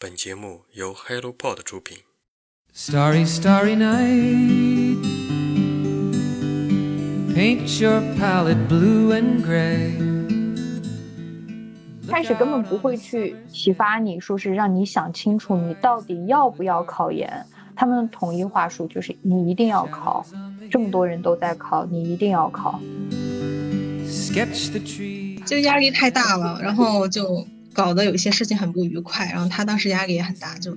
本节目由 HelloPod 出品。Starry, starry night. Paint your palette blue and gray. 开始根本不会去启发你，说是让你想清楚你到底要不要考研。他们的统一话术就是你一定要考，这么多人都在考，你一定要考。Sketch the tree. 就压力太大了，然后就搞得有一些事情很不愉快，然后他当时压力也很大，就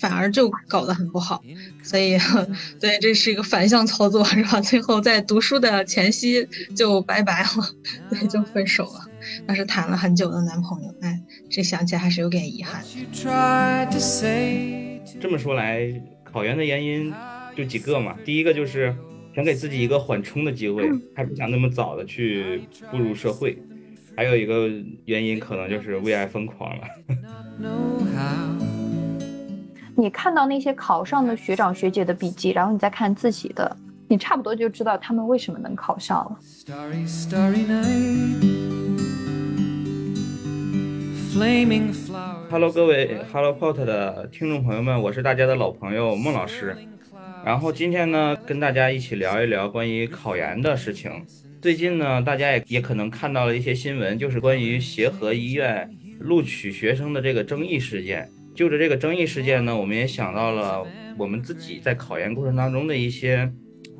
反而就搞得很不好，所以 对，这是一个反向操作，是吧？最后在读书的前夕就拜拜了，对，就分手了。当时谈了很久的男朋友，哎，这想起来还是有点遗憾。这么说来，考研的原因就几个嘛。第一个就是想给自己一个缓冲的机会，还不想那么早的去步入社会。还有一个原因可能就是为爱疯狂了。你看到那些考上的学长学姐的笔记，然后你再看自己的，你差不多就知道他们为什么能考上了。Starry, starry night. Flaming flowers. Hello，各位 Hello Pot 的听众朋友们，我是大家的老朋友孟老师。然后今天呢，跟大家一起聊一聊关于考研的事情。最近呢，大家也也可能看到了一些新闻，就是关于协和医院录取学生的这个争议事件。就着这个争议事件呢，我们也想到了我们自己在考研过程当中的一些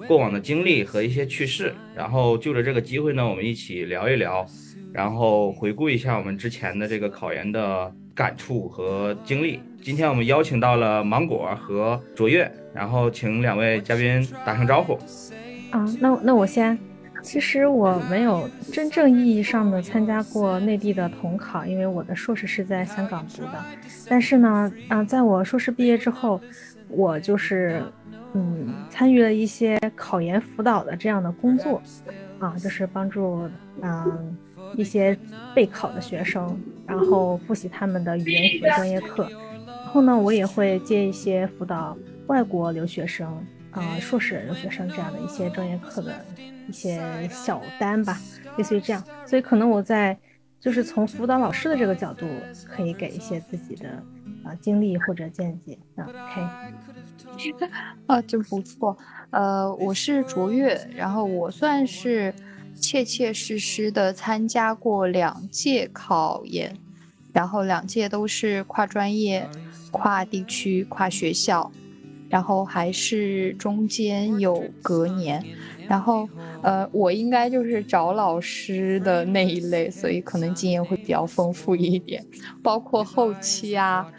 过往的经历和一些趣事。然后就着这个机会呢，我们一起聊一聊，然后回顾一下我们之前的这个考研的感触和经历。今天我们邀请到了芒果和卓越，然后请两位嘉宾打声招呼。啊，那那我先。其实我没有真正意义上的参加过内地的统考，因为我的硕士是在香港读的。但是呢，啊，在我硕士毕业之后，我就是嗯参与了一些考研辅导的这样的工作，啊，就是帮助嗯一些备考的学生，然后复习他们的语言学专业课。然后呢，我也会接一些辅导外国留学生。啊、呃，硕士留学生这样的一些专业课的一些小单吧，类似于这样，所以可能我在就是从辅导老师的这个角度，可以给一些自己的啊、经历或者见解啊。OK，啊，真不错。呃，我是卓越，然后我算是切切实实的参加过两届考研，然后两届都是跨专业、跨地区、跨学校。然后还是中间有隔年，然后呃，我应该就是找老师的那一类，所以可能经验会比较丰富一点，包括后期啊，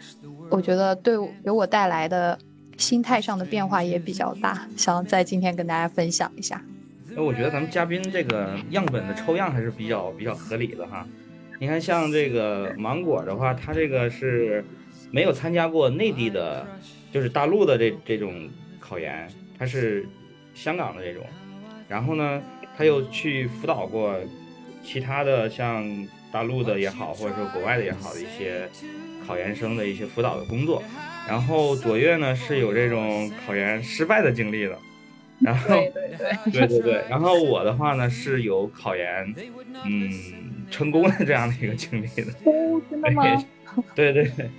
我觉得对给我带来的心态上的变化也比较大，想在今天跟大家分享一下。那我觉得咱们嘉宾这个样本的抽样还是比较比较合理的哈。你看，像这个芒果的话，他这个是没有参加过内地的。就是大陆的这这种考研，他是香港的这种，然后呢，他又去辅导过其他的像大陆的也好，或者说国外的也好的一些考研生的一些辅导的工作。然后左月呢是有这种考研失败的经历的，然后对对对对对对，然后我的话呢是有考研嗯成功的这样的一个经历的。哦，真的吗？对 对对。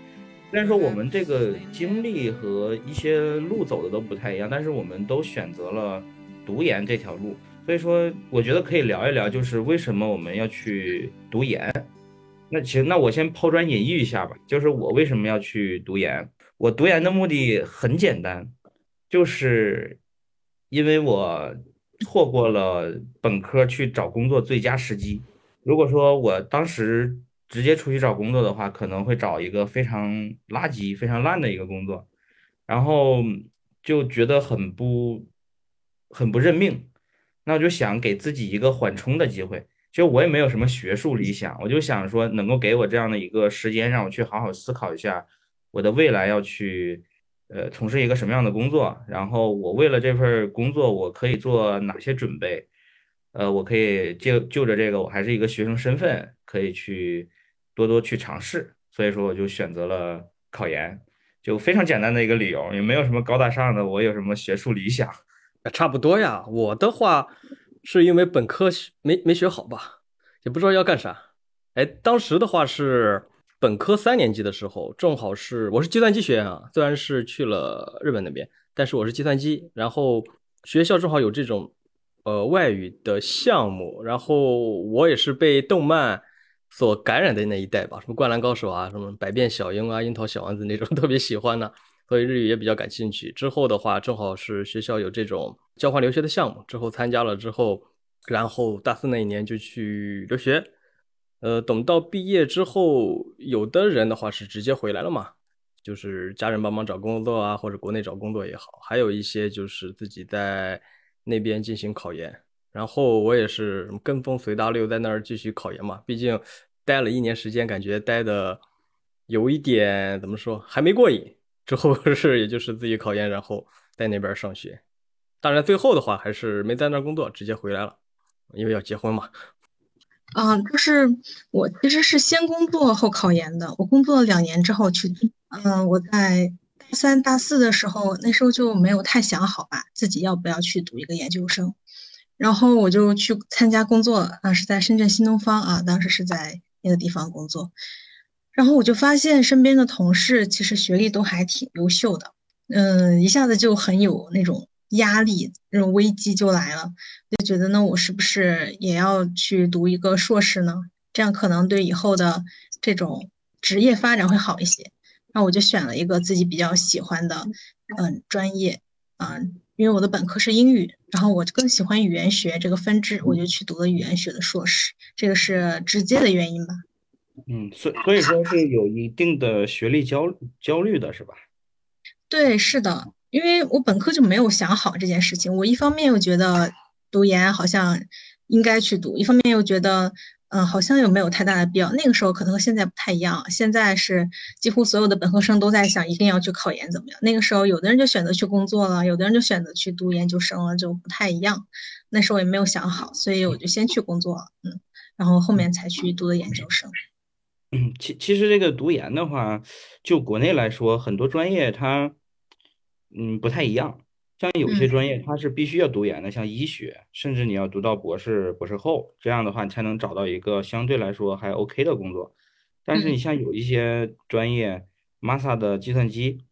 虽然说我们这个经历和一些路走的都不太一样，但是我们都选择了读研这条路，所以说我觉得可以聊一聊，就是为什么我们要去读研。那其实那我先抛砖引玉一下吧，就是我为什么要去读研？我读研的目的很简单，就是因为我错过了本科去找工作最佳时机。如果说我当时直接出去找工作的话，可能会找一个非常垃圾、非常烂的一个工作，然后就觉得很不很不认命。那我就想给自己一个缓冲的机会。其实我也没有什么学术理想，我就想说能够给我这样的一个时间，让我去好好思考一下我的未来要去呃从事一个什么样的工作，然后我为了这份工作我可以做哪些准备。呃，我可以就就着这个，我还是一个学生身份，可以去多多去尝试，所以说我就选择了考研，就非常简单的一个理由，也没有什么高大上的，我有什么学术理想，差不多呀。我的话是因为本科没没学好吧，也不知道要干啥。哎，当时的话是本科三年级的时候，正好是我是计算机学院啊，虽然是去了日本那边，但是我是计算机，然后学校正好有这种呃外语的项目，然后我也是被动漫所感染的那一代吧，什么灌篮高手啊，什么百变小樱啊，樱桃小丸子那种 特别喜欢的，所以日语也比较感兴趣。之后的话，正好是学校有这种交换留学的项目，之后参加了之后，然后大四那一年就去留学。呃，等到毕业之后，有的人的话是直接回来了嘛，就是家人帮忙找工作啊，或者国内找工作也好，还有一些就是自己在那边进行考研。然后我也是跟风随大流，在那儿继续考研嘛。毕竟待了一年时间，感觉待的有一点怎么说，还没过瘾。之后 是也就是自己考研，然后在那边上学。当然最后的话还是没在那儿工作，直接回来了，因为要结婚嘛。啊，就是我其实是先工作后考研的。我工作了两年之后去，嗯，我在大三、大四的时候，那时候就没有太想好吧，自己要不要去读一个研究生。然后我就去参加工作，啊，是在深圳新东方啊，当时是在那个地方工作。然后我就发现身边的同事其实学历都还挺优秀的，嗯，一下子就很有那种。压力那种危机就来了，就觉得那我是不是也要去读一个硕士呢？这样可能对以后的这种职业发展会好一些。那我就选了一个自己比较喜欢的嗯专业啊，因为我的本科是英语，然后我更喜欢语言学这个分支，我就去读了语言学的硕士，这个是直接的原因吧。嗯，所所以说是有一定的学历焦焦虑的是吧？对，是的。因为我本科就没有想好这件事情，我一方面又觉得读研好像应该去读，一方面又觉得，嗯，好像又没有太大的必要。那个时候可能和现在不太一样，现在是几乎所有的本科生都在想一定要去考研怎么样。那个时候有的人就选择去工作了，有的人就选择去读研究生了，就不太一样。那时候也没有想好，所以我就先去工作了，嗯，然后后面才去读的研究生。嗯，其其实这个读研的话，就国内来说，很多专业它。嗯，不太一样。像有些专业它是必须要读研的，像医学，甚至你要读到博士、博士后，这样的话你才能找到一个相对来说还 OK 的工作。但是你像有一些专业，Masa 的计算机，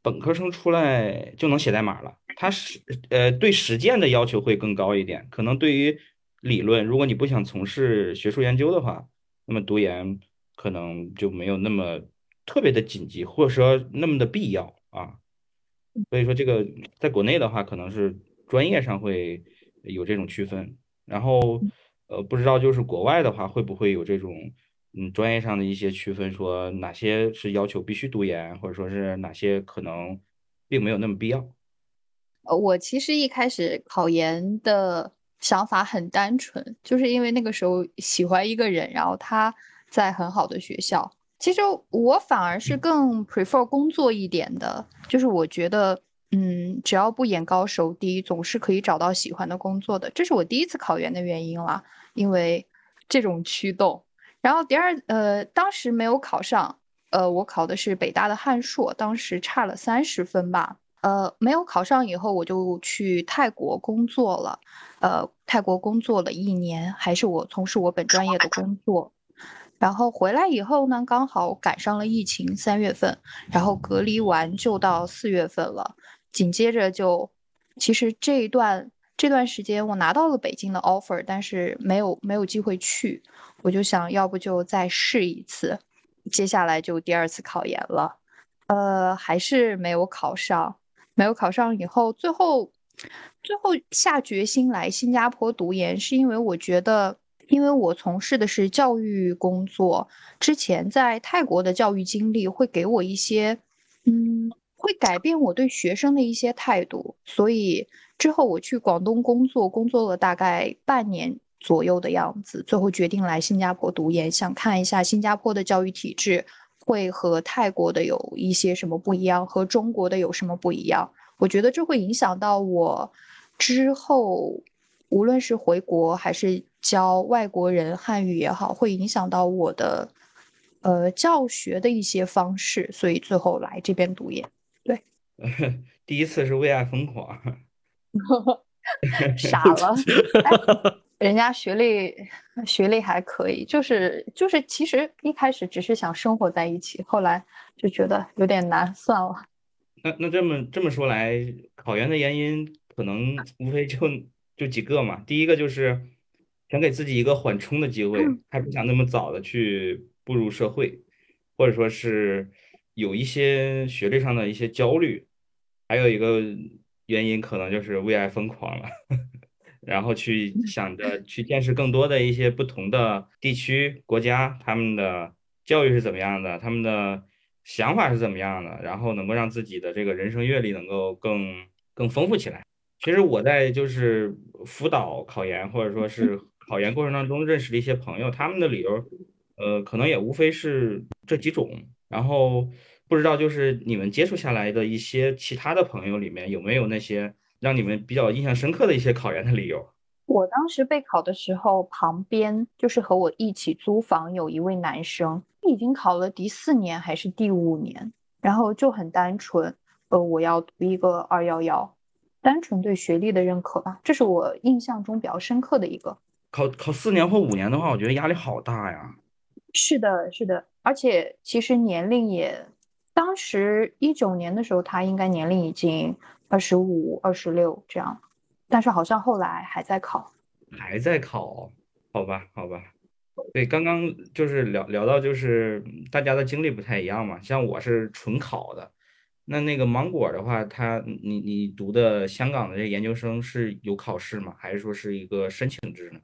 本科生出来就能写代码了，它是呃对实践的要求会更高一点。可能对于理论，如果你不想从事学术研究的话，那么读研可能就没有那么特别的紧急，或者说那么的必要啊。所以说，这个在国内的话，可能是专业上会有这种区分。然后，呃，不知道就是国外的话，会不会有这种嗯专业上的一些区分，说哪些是要求必须读研，或者说是哪些可能并没有那么必要。呃，我其实一开始考研的想法很单纯，就是因为那个时候喜欢一个人，然后他在很好的学校。其实我反而是更 prefer 工作一点的，就是我觉得，嗯，只要不眼高手低，总是可以找到喜欢的工作的。这是我第一次考研的原因啦，因为这种驱动。然后第二，呃，当时没有考上，呃，我考的是北大的汉硕，当时差了三十分吧，呃，没有考上以后，我就去泰国工作了，呃，泰国工作了一年，还是我从事我本专业的工作。然后回来以后呢，刚好赶上了疫情，三月份，然后隔离完就到四月份了。紧接着就，其实这一段这段时间我拿到了北京的 offer，但是没有没有机会去，我就想要不就再试一次。接下来就第二次考研了，呃，还是没有考上。没有考上以后，最后最后下决心来新加坡读研，是因为我觉得。因为我从事的是教育工作，之前在泰国的教育经历会给我一些，嗯，会改变我对学生的一些态度，所以之后我去广东工作，工作了大概半年左右的样子，最后决定来新加坡读研，想看一下新加坡的教育体制会和泰国的有一些什么不一样，和中国的有什么不一样。我觉得这会影响到我之后，无论是回国还是。教外国人汉语也好，会影响到我的呃教学的一些方式，所以最后来这边读研。对，第一次是为爱疯狂 傻了。人家学历学历还可以，就是就是其实一开始只是想生活在一起，后来就觉得有点难，算了。那那这么这么说来，考研的原因可能无非就就几个嘛。第一个就是想给自己一个缓冲的机会，还不想那么早的去步入社会，或者说是有一些学历上的一些焦虑。还有一个原因可能就是为爱疯狂了，然后去想着去见识更多的一些不同的地区、国家，他们的教育是怎么样的，他们的。想法是怎么样的，然后能够让自己的这个人生阅历能够更更丰富起来。其实我在就是辅导考研或者说是考研过程当中认识的一些朋友，他们的理由，呃，可能也无非是这几种。然后不知道就是你们接触下来的一些其他的朋友里面有没有那些让你们比较印象深刻的一些考研的理由？我当时备考的时候，旁边就是和我一起租房有一位男生。已经考了第四年还是第五年，然后就很单纯，呃，我要读一个二幺幺，单纯对学历的认可吧，这是我印象中比较深刻的一个。考考四年或五年的话，我觉得压力好大呀。是的，是的，而且其实年龄也，当时一九年的时候，他应该年龄已经二十五、二十六这样，但是好像后来还在考，还在考，好吧，好吧。对，刚刚就是聊聊到，就是大家的经历不太一样嘛。像我是纯考的，那那个芒果的话，他你你读的香港的这研究生是有考试吗？还是说是一个申请制呢？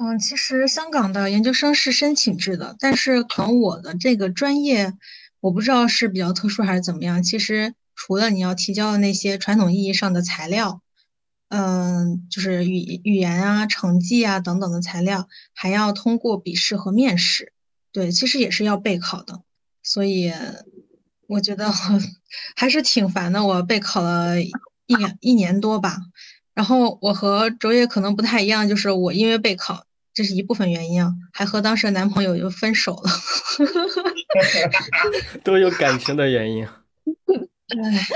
嗯，其实香港的研究生是申请制的，但是可能我的这个专业，我不知道是比较特殊还是怎么样。其实除了你要提交的那些传统意义上的材料。嗯，就是语语言啊、成绩啊等等的材料，还要通过笔试和面试。对，其实也是要备考的，所以我觉得 还是挺烦的。我备考了一年一年多吧，然后我和卓越可能不太一样，就是我因为备考，这是一部分原因啊，还和当时的男朋友又分手了，都有感情的原因。哎，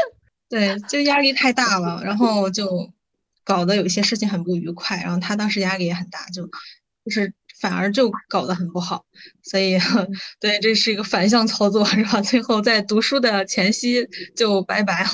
对，就压力太大了，然后就。搞得有一些事情很不愉快，然后他当时压力也很大，就就是反而就搞得很不好，所以对这是一个反向操作，是吧？最后在读书的前夕就拜拜了，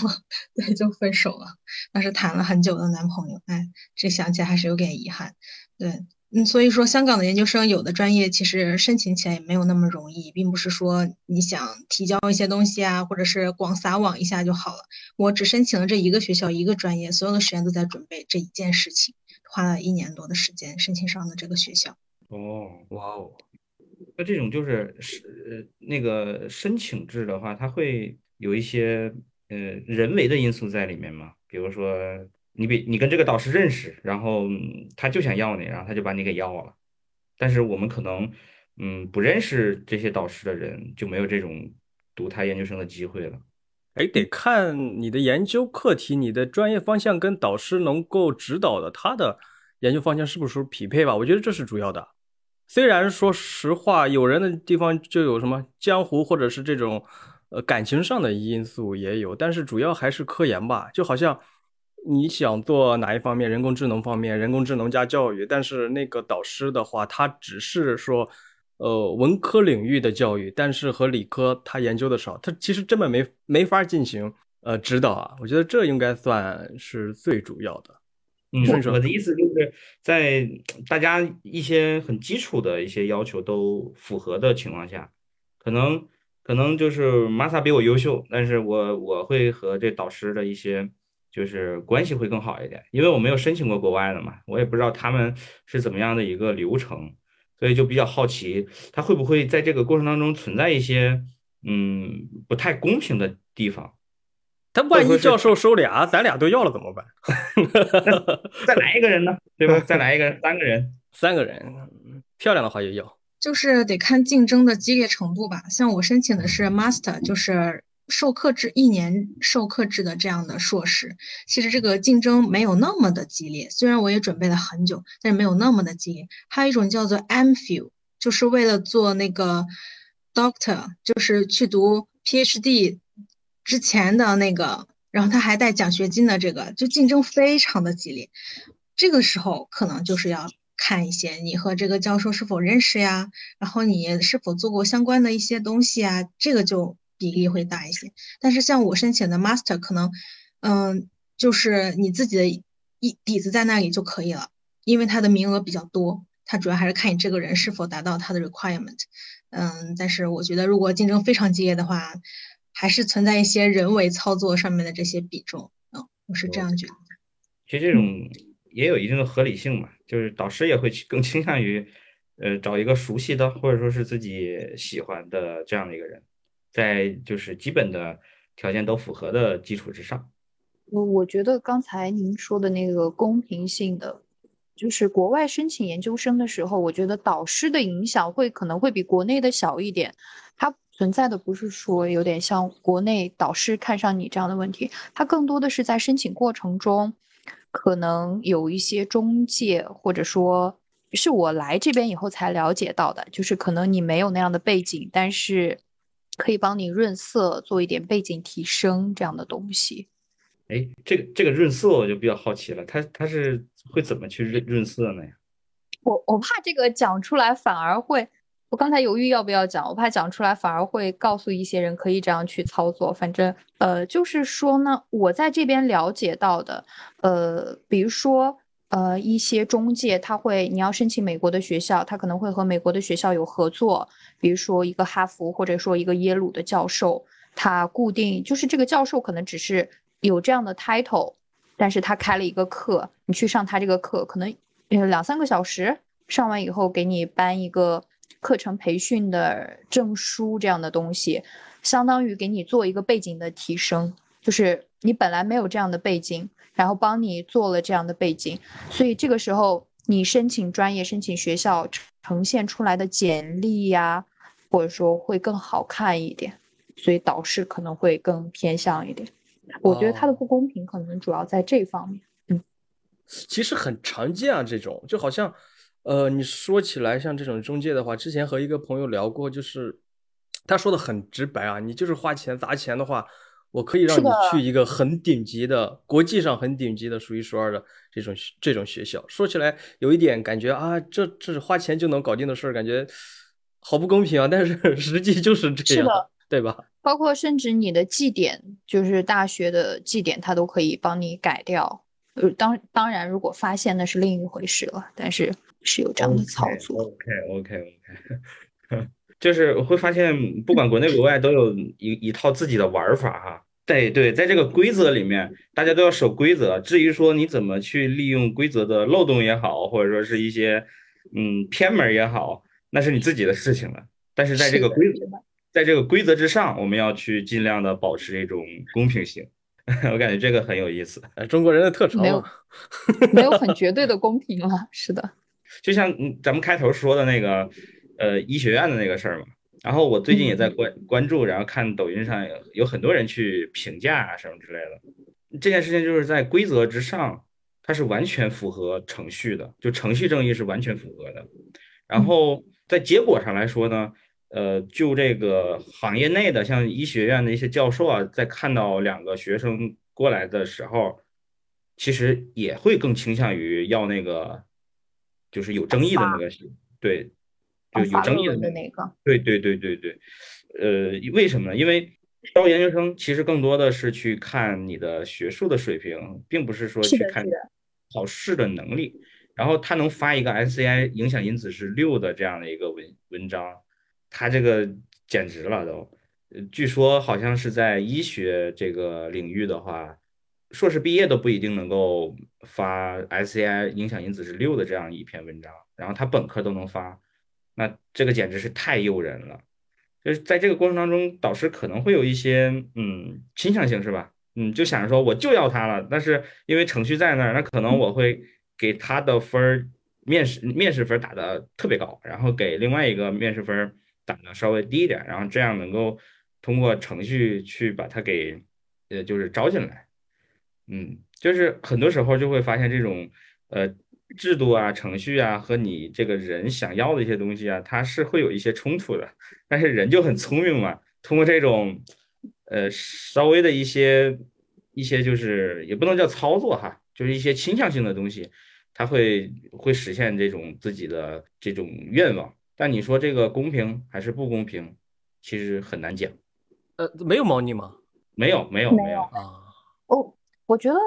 对，就分手了。当时谈了很久的男朋友，哎，这想起来还是有点遗憾，对。嗯，所以说香港的研究生有的专业其实申请起来也没有那么容易，并不是说你想提交一些东西啊，或者是广撒网一下就好了。我只申请了这一个学校一个专业，所有的时间都在准备这一件事情，花了一年多的时间申请上的这个学校。哦，哇哦，那这种就是是那个申请制的话，它会有一些呃人为的因素在里面吗？比如说。你比你跟这个导师认识，然后他就想要你，然后他就把你给要了。但是我们可能，嗯，不认识这些导师的人，就没有这种读他研究生的机会了。哎，得看你的研究课题、你的专业方向跟导师能够指导的他的研究方向是不是匹配吧？我觉得这是主要的。虽然说实话，有人的地方就有什么江湖或者是这种呃感情上的因素也有，但是主要还是科研吧，就好像。你想做哪一方面？人工智能方面，人工智能加教育。但是那个导师的话，他只是说，呃，文科领域的教育，但是和理科他研究的少，他其实根本没没法进行呃指导啊。我觉得这应该算是最主要的。嗯，我的意思就是在大家一些很基础的一些要求都符合的情况下，可能可能就是玛莎比我优秀，但是我我会和这导师的一些。就是关系会更好一点，因为我没有申请过国外的嘛，我也不知道他们是怎么样的一个流程，所以就比较好奇，他会不会在这个过程当中存在一些嗯不太公平的地方？他万一教授收俩，咱俩都要了怎么办？再来一个人呢？对吧？再来一个人，三个人，三个人，漂亮的话就要，就是得看竞争的激烈程度吧。像我申请的是 master，就是。授课制一年授课制的这样的硕士，其实这个竞争没有那么的激烈。虽然我也准备了很久，但是没有那么的激烈。还有一种叫做 MPhil，就是为了做那个 Doctor，就是去读 PhD 之前的那个，然后他还带奖学金的这个，就竞争非常的激烈。这个时候可能就是要看一些你和这个教授是否认识呀，然后你是否做过相关的一些东西啊，这个就比例会大一些。但是像我申请的 master 可能，嗯，就是你自己的一底子在那里就可以了，因为它的名额比较多，它主要还是看你这个人是否达到它的 requirement。嗯，但是我觉得如果竞争非常激烈的话，还是存在一些人为操作上面的这些比重。嗯，我是这样觉得。其实这种也有一定的合理性嘛，就是导师也会去更倾向于，呃，找一个熟悉的或者说是自己喜欢的这样的一个人，在就是基本的条件都符合的基础之上。我我觉得刚才您说的那个公平性的，就是国外申请研究生的时候，我觉得导师的影响会可能会比国内的小一点。它存在的不是说有点像国内导师看上你这样的问题，它更多的是在申请过程中，可能有一些中介，或者说是我来这边以后才了解到的，就是可能你没有那样的背景，但是可以帮你润色，做一点背景提升这样的东西。哎，这个这个润色我就比较好奇了，它它是会怎么去润润色呢呀？我我怕这个讲出来反而会，我刚才犹豫要不要讲，我怕讲出来反而会告诉一些人可以这样去操作。反正呃，就是说呢，我在这边了解到的，呃，比如说呃一些中介他会，你要申请美国的学校，他可能会和美国的学校有合作，比如说一个哈佛或者说一个耶鲁的教授，他固定就是这个教授可能只是。有这样的 title，但是他开了一个课，你去上他这个课，可能两三个小时，上完以后给你颁一个课程培训的证书这样的东西，相当于给你做一个背景的提升，就是你本来没有这样的背景，然后帮你做了这样的背景，所以这个时候你申请专业、申请学校呈现出来的简历呀，或者说会更好看一点，所以导师可能会更偏向一点。我觉得它的不公平可能主要在这方面。嗯，其实很常见啊，这种就好像，呃，你说起来像这种中介的话，之前和一个朋友聊过，就是他说的很直白啊，你就是花钱砸钱的话，我可以让你去一个很顶级的、国际上很顶级的、数一数二的这种这种学校。说起来有一点感觉啊，这这是花钱就能搞定的事儿，感觉好不公平啊。但是 实际就是这样，对吧？包括甚至你的绩点，就是大学的绩点，他都可以帮你改掉。呃，当当然，如果发现那是另一回事了。但是是有这样的操作。OK OK OK，就是我会发现，不管国内国外，都有一一套自己的玩法哈。对对，在这个规则里面，大家都要守规则。至于说你怎么去利用规则的漏洞也好，或者说是一些嗯偏门也好，那是你自己的事情了。但是在这个规则。在这个规则之上，我们要去尽量的保持一种公平性。我感觉这个很有意思，中国人的特长。没有，没有很 绝对的公平了。是的，就像咱们开头说的那个，呃，医学院的那个事儿嘛。然后我最近也在关关注，然后看抖音上有很多人去评价啊什么之类的。这件事情就是在规则之上，它是完全符合程序的，就程序正义是完全符合的。然后在结果上来说呢？呃，就这个行业内的，像医学院的一些教授啊，在看到两个学生过来的时候，其实也会更倾向于要那个，就是有争议的那个，对，就有争议的那个，对对对对对。呃，为什么呢？因为招研究生其实更多的是去看你的学术的水平，并不是说去看考试的能力。然后他能发一个 SCI 影响因子是六的这样的一个文文章。他这个简直了都，据说好像是在医学这个领域的话，硕士毕业都不一定能够发 SCI 影响因子是六的这样一篇文章，然后他本科都能发，那这个简直是太诱人了。就是在这个过程当中，导师可能会有一些嗯倾向性是吧？嗯，就想着说我就要他了，但是因为程序在那儿，那可能我会给他的分儿面试面试分打的特别高，然后给另外一个面试分。打的稍微低一点，然后这样能够通过程序去把它给呃，就是招进来。嗯，就是很多时候就会发现这种呃制度啊、程序啊和你这个人想要的一些东西啊，它是会有一些冲突的。但是人就很聪明嘛，通过这种呃稍微的一些一些就是也不能叫操作哈，就是一些倾向性的东西。他会会实现这种自己的这种愿望。但你说这个公平还是不公平，其实很难讲。呃，没有猫腻吗？没有，没有，没没有。啊，我我觉得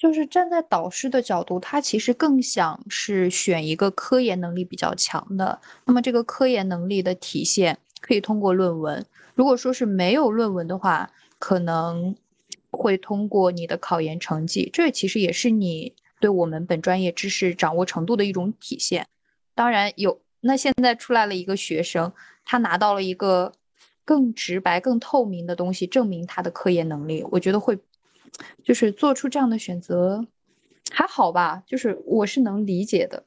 就是站在导师的角度，他其实更想是选一个科研能力比较强的。那么这个科研能力的体现可以通过论文，如果说是没有论文的话，可能会通过你的考研成绩。这其实也是你对我们本专业知识掌握程度的一种体现。当然有，那现在出来了一个学生，他拿到了一个更直白、更透明的东西，证明他的科研能力，我觉得会，就是做出这样的选择，还好吧，就是我是能理解的。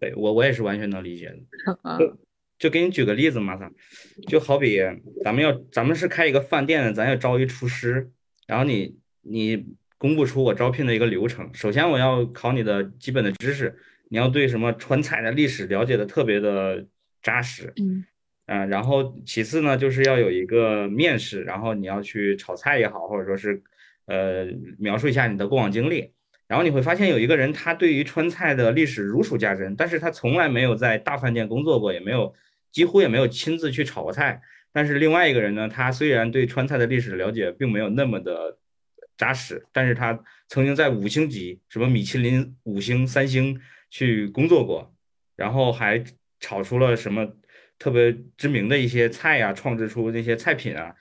对我我也是完全能理解的。嗯就就给你举个例子嘛，咱就好比咱们要咱们是开一个饭店的，咱要招一厨师，然后你你公布出我招聘的一个流程，首先我要考你的基本的知识，你要对什么川菜的历史了解的特别的扎实，嗯嗯，然后其次呢，就是要有一个面试，然后你要去炒菜也好，或者说是呃描述一下你的过往经历。然后你会发现有一个人，他对于川菜的历史如数家珍，但是他从来没有在大饭店工作过，也没有几乎也没有亲自去炒过菜。但是另外一个人呢，他虽然对川菜的历史了解并没有那么的扎实，但是他曾经在五星级，什么米其林五星、三星去工作过，然后还炒出了什么特别知名的一些菜啊、创制出这些菜品啊。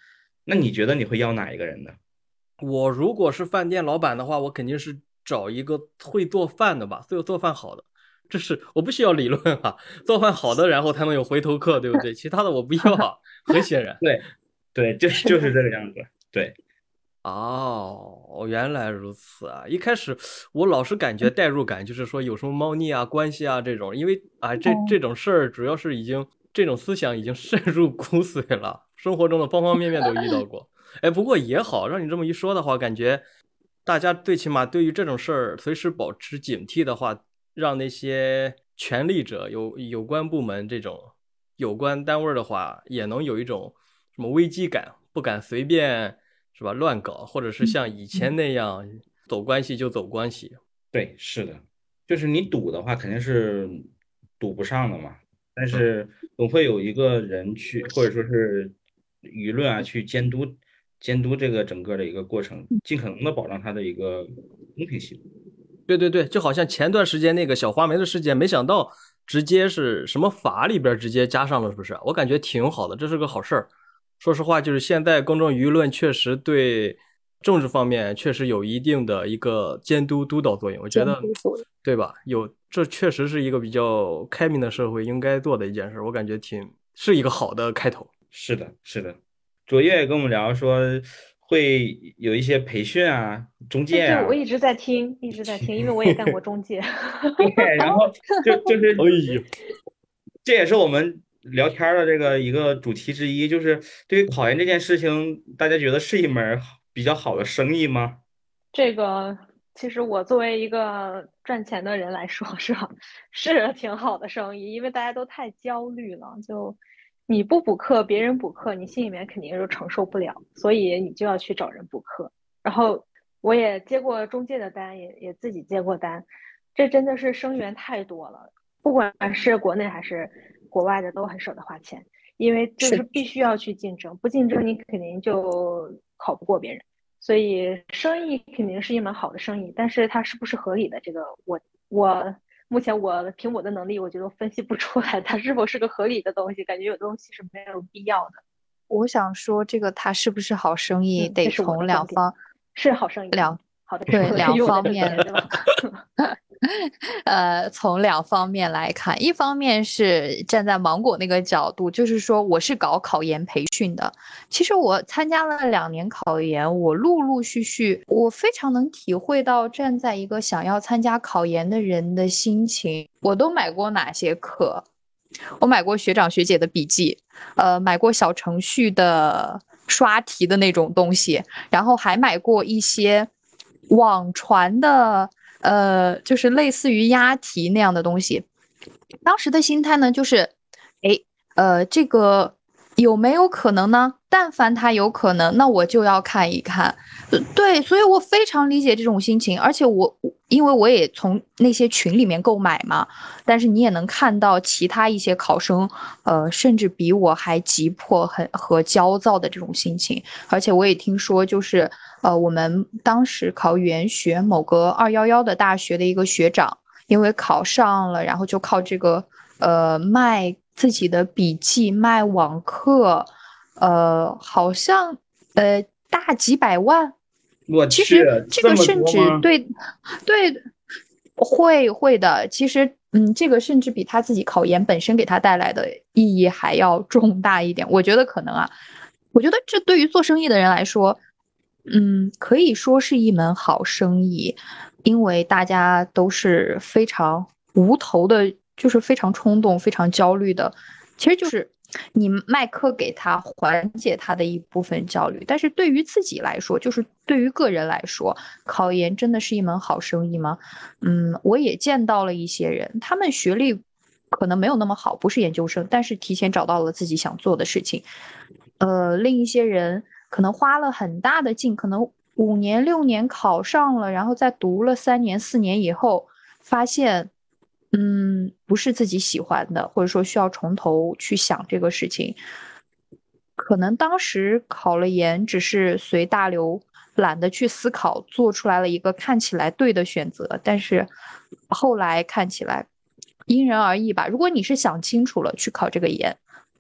那你觉得你会要哪一个人呢？我如果是饭店老板的话，我肯定是找一个会做饭的吧，会做饭好的。这是我不需要理论啊，做饭好的，然后才能有回头客，对不对？其他的我不要啊，很显然。对，对，就就是这个样子。对，哦，原来如此啊！一开始我老是感觉代入感，就是说有什么猫腻啊、关系啊这种，因为啊这这种事儿主要是已经这种思想已经 渗入骨髓了，生活中的方方面面都遇到过。哎，不过也好，让你这么一说的话，感觉大家最起码对于这种事儿随时保持警惕的话，让那些权力者、有有关部门这种有关单位的话，也能有一种什么危机感，不敢随便是吧乱搞，或者是像以前那样走关系就走关系。对，是的，就是你赌的话，肯定是赌不上的嘛。但是总会有一个人去，或者说是舆论啊，去监督监督这个整个的一个过程，尽可能的保障它的一个公平性。对对对，就好像前段时间那个小花梅的事件，没想到直接是什么法里边直接加上了，是不是？我感觉挺好的，这是个好事儿。说实话，就是现在公众舆论确实对政治方面确实有一定的一个监督督导作用，我觉得对吧？有这确实是一个比较开明的社会应该做的一件事，我感觉挺是一个好的开头。是的，是的。卓越也跟我们聊说，会有一些培训啊、中介对，啊我，一直在听，一直在听，因为我也干过中介。对，然后就就是哎呦，这也是我们聊天儿的这个一个主题之一，就是对于考研这件事情，大家觉得是一门儿比较好的生意吗？这个其实我作为一个赚钱的人来说，是吧，是挺好的生意，因为大家都太焦虑了，就你不补课，别人补课，你心里面肯定是承受不了，所以你就要去找人补课。然后我也接过中介的单，也也自己接过单，这真的是生源太多了，不管是国内还是国外的，都很舍得花钱，因为就是必须要去竞争，不竞争你肯定就考不过别人。所以生意肯定是一门好的生意，但是它是不是合理的，这个我我目前我凭我的能力，我觉得分析不出来它是否是个合理的东西，感觉有东西是没有必要的。我想说，这个它是不是好生意，得从两方是好生意，两好的对是两方面对吧？呃，从两方面来看，一方面是站在芒果那个角度，就是说我是搞考研培训的。其实我参加了两年考研，我陆陆续续，我非常能体会到站在一个想要参加考研的人的心情。我都买过哪些课？我买过学长学姐的笔记，呃，买过小程序的刷题的那种东西，然后还买过一些网传的。呃，就是类似于押题那样的东西。当时的心态呢，就是，哎，呃，这个有没有可能呢？但凡它有可能，那我就要看一看。对，所以我非常理解这种心情，而且我因为我也从那些群里面购买嘛，但是你也能看到其他一些考生，呃，甚至比我还急迫很和焦躁的这种心情。而且我也听说，就是呃，我们当时考语言学某个二幺幺的大学的一个学长，因为考上了，然后就靠这个呃卖自己的笔记、卖网课，呃，好像呃大几百万。我其实这个甚至对对会会的，其实嗯，这个甚至比他自己考研本身给他带来的意义还要重大一点。我觉得可能啊，我觉得这对于做生意的人来说，嗯，可以说是一门好生意，因为大家都是非常无头的，就是非常冲动、非常焦虑的，其实就是你卖课给他，缓解他的一部分焦虑。但是对于自己来说，就是对于个人来说，考研真的是一门好生意吗？嗯，我也见到了一些人，他们学历可能没有那么好，不是研究生，但是提前找到了自己想做的事情。呃，另一些人可能花了很大的劲，可能五年六年考上了，然后再读了三年四年以后，发现，嗯，不是自己喜欢的，或者说需要从头去想这个事情。可能当时考了研，只是随大流，懒得去思考，做出来了一个看起来对的选择。但是后来看起来，因人而异吧。如果你是想清楚了去考这个研，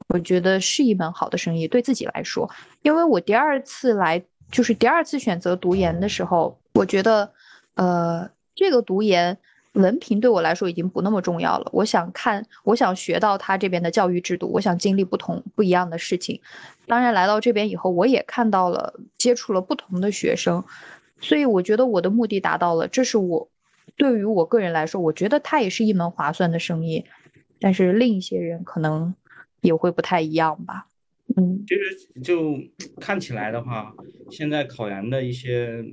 我觉得是一门好的生意，对自己来说。因为我第二次来，就是第二次选择读研的时候，我觉得，呃，这个读研文凭对我来说已经不那么重要了。我想看，我想学到他这边的教育制度，我想经历不同不一样的事情。当然，来到这边以后，我也看到了，接触了不同的学生，所以我觉得我的目的达到了。这是我对于我个人来说，我觉得它也是一门划算的生意。但是另一些人可能也会不太一样吧。嗯，其实就看起来的话，现在考研的一些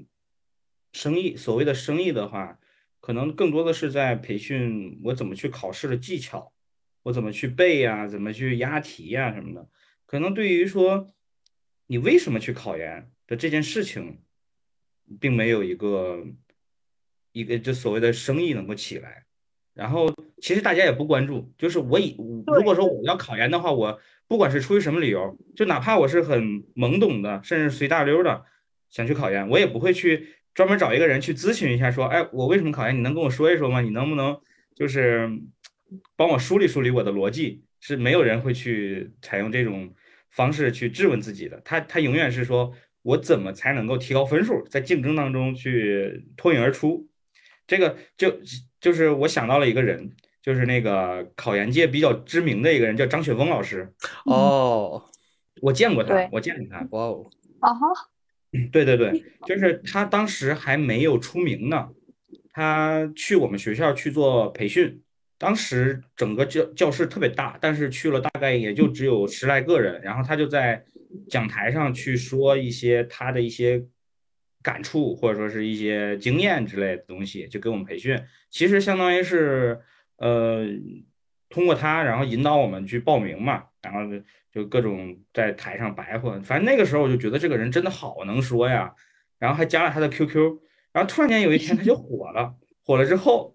生意，所谓的生意的话，可能更多的是在培训我怎么去考试的技巧，我怎么去背呀、怎么去押题呀、什么的。可能对于说你为什么去考研的这件事情，并没有一个一个就所谓的生意能够起来。然后其实大家也不关注，就是我以如果说我要考研的话，我不管是出于什么理由，就哪怕我是很懵懂的，甚至随大溜的想去考研，我也不会去专门找一个人去咨询一下，说，哎，我为什么考研？你能跟我说一说吗？你能不能就是帮我梳理梳理我的逻辑？是没有人会去采用这种方式去质问自己的，他他永远是说我怎么才能够提高分数，在竞争当中去脱颖而出。这个就就是我想到了一个人，就是那个考研界比较知名的一个人，叫张雪峰老师。哦，我见过他，我见过他。哇哦，啊哈，对对对，就是他当时还没有出名呢，他去我们学校去做培训，当时整个教教室特别大，但是去了大概也就只有十来个人，然后他就在讲台上去说一些他的一些感触或者说是一些经验之类的东西，就给我们培训，其实相当于是呃通过他，然后引导我们去报名嘛，然后就就各种在台上白话，反正那个时候我就觉得这个人真的好能说呀，然后还加了他的 QQ，然后突然间有一天他就火了，火了之后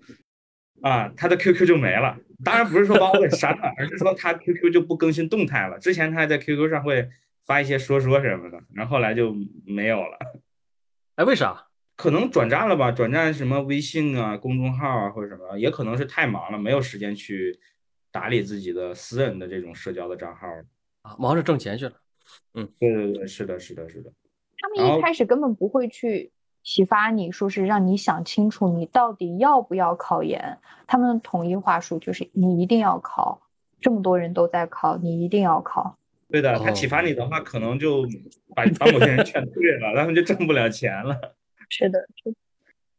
啊，他的 QQ 就没了。当然不是说把我给 删了，而是说他 QQ 就不更新动态了。之前他还在 QQ 上会发一些说说什么的，然后后来就没有了。哎，为啥？可能转战了吧，转战什么微信啊、公众号啊或者什么，也可能是太忙了，没有时间去打理自己的私人的这种社交的账号。啊，忙着挣钱去了。嗯对对对，是的，是的，是的。他们一开始根本不会去启发你，说是让你想清楚你到底要不要考研。他们的统一话术就是你一定要考，这么多人都在考，你一定要考。对的，他哦启发你的话，可能就把把某些人劝退了，他们就挣不了钱了。是的，是的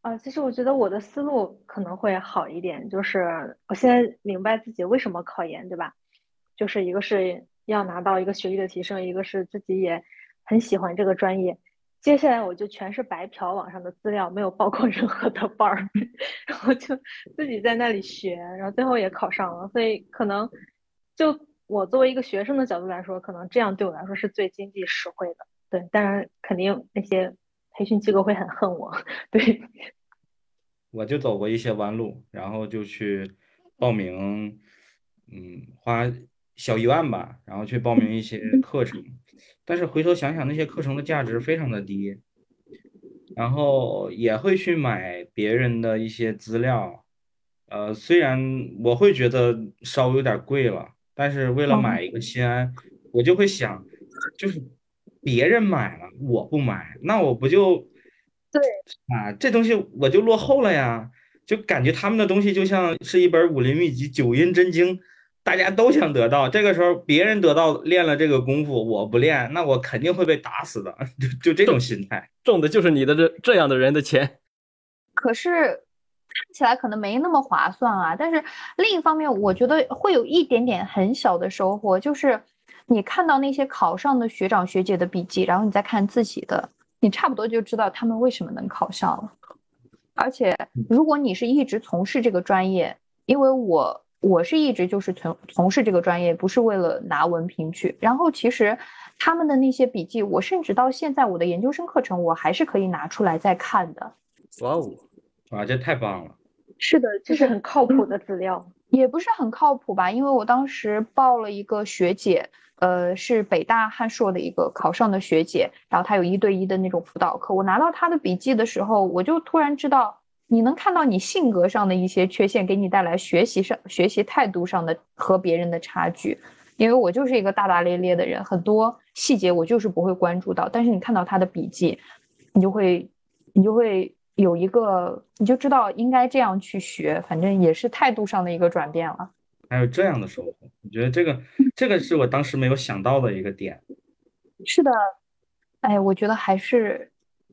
啊，其实我觉得我的思路可能会好一点，就是我现在明白自己为什么考研，对吧？就是一个是要拿到一个学历的提升，一个是自己也很喜欢这个专业。接下来我就全是白嫖网上的资料，没有报过任何的班儿，然后就自己在那里学，然后最后也考上了。所以可能就我作为一个学生的角度来说，可能这样对我来说是最经济实惠的。对，当然肯定那些培训机构会很恨我。对，我就走过一些弯路，然后就去报名，嗯，花小一万吧，然后去报名一些课程，但是回头想想，那些课程的价值非常的低，然后也会去买别人的一些资料，呃，虽然我会觉得稍微有点贵了，但是为了买一个心安，我就会想，就是别人买了我不买，那我不就对啊，这东西我就落后了呀，就感觉他们的东西就像是一本武林秘籍、九阴真经，大家都想得到。这个时候别人得到练了这个功夫，我不练，那我肯定会被打死的，就就这种心态。中的就是你的这这样的人的钱。可是看起来可能没那么划算啊。但是另一方面，我觉得会有一点点很小的收获，就是你看到那些考上的学长学姐的笔记，然后你再看自己的，你差不多就知道他们为什么能考上了。而且如果你是一直从事这个专业，因为我我是一直就是从从事这个专业，不是为了拿文凭去。然后其实他们的那些笔记，我甚至到现在我的研究生课程，我还是可以拿出来再看的。哇哦，哇，这太棒了！是的，这是很靠谱的资料。也不是很靠谱吧，因为我当时报了一个学姐，呃，是北大汉硕的一个考上的学姐，然后她有一对一的那种辅导课。我拿到她的笔记的时候，我就突然知道，你能看到你性格上的一些缺陷，给你带来学习上、学习态度上的和别人的差距。因为我就是一个大大咧咧的人，很多细节我就是不会关注到，但是你看到她的笔记，你就会，你就会。有一个，你就知道应该这样去学，反正也是态度上的一个转变了。还有这样的收获，我觉得这个这个是我当时没有想到的一个点。是的，哎，我觉得还是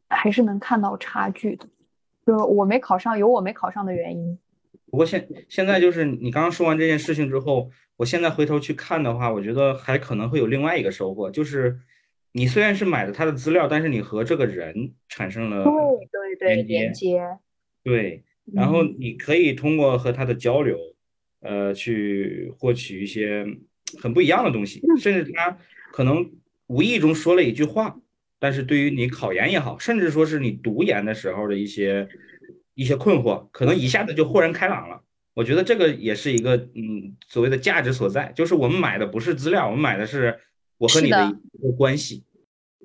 还是能看到差距的。就我没考上，有我没考上的原因。不过现现在就是你刚刚说完这件事情之后，我现在回头去看的话，我觉得还可能会有另外一个收获，就是你虽然是买的他的资料，但是你和这个人产生了对对对连接，对，然后你可以通过和他的交流，呃，去获取一些很不一样的东西，甚至他可能无意中说了一句话，但是对于你考研也好，甚至说是你读研的时候的一些一些困惑，可能一下子就豁然开朗了。我觉得这个也是一个嗯所谓的价值所在，就是我们买的不是资料，我们买的是我和你的一个关系。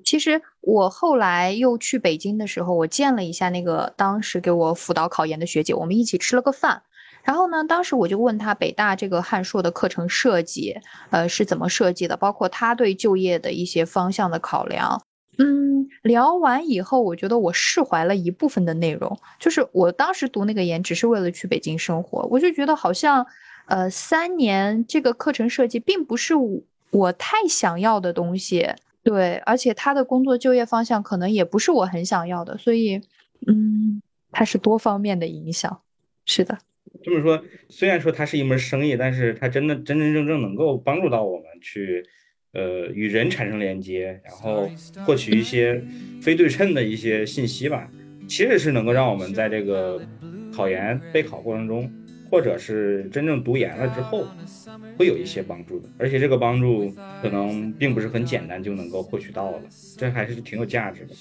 其实我后来又去北京的时候，我见了一下那个当时给我辅导考研的学姐，我们一起吃了个饭。然后呢，当时我就问她北大这个汉硕的课程设计，呃是怎么设计的，包括她对就业的一些方向的考量。嗯，聊完以后，我觉得我释怀了一部分的内容，就是我当时读那个研只是为了去北京生活，我就觉得好像，呃，三年这个课程设计并不是我太想要的东西。对，而且他的工作就业方向可能也不是我很想要的，所以，嗯，它是多方面的影响。是的，这么说，虽然说它是一门生意，但是它真的真真正正能够帮助到我们去，呃，与人产生连接，然后获取一些非对称的一些信息吧，其实是能够让我们在这个考研备考过程中。或者是真正读研了之后，会有一些帮助的，而且这个帮助可能并不是很简单就能够获取到的，这还是挺有价值的。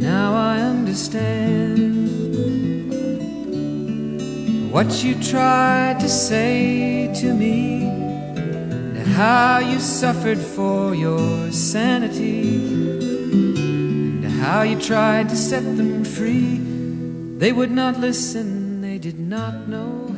Now I understand what you tried to say to me, and how you suffered for your sanity, and how you tried to set them free. They would not listen, they did not know.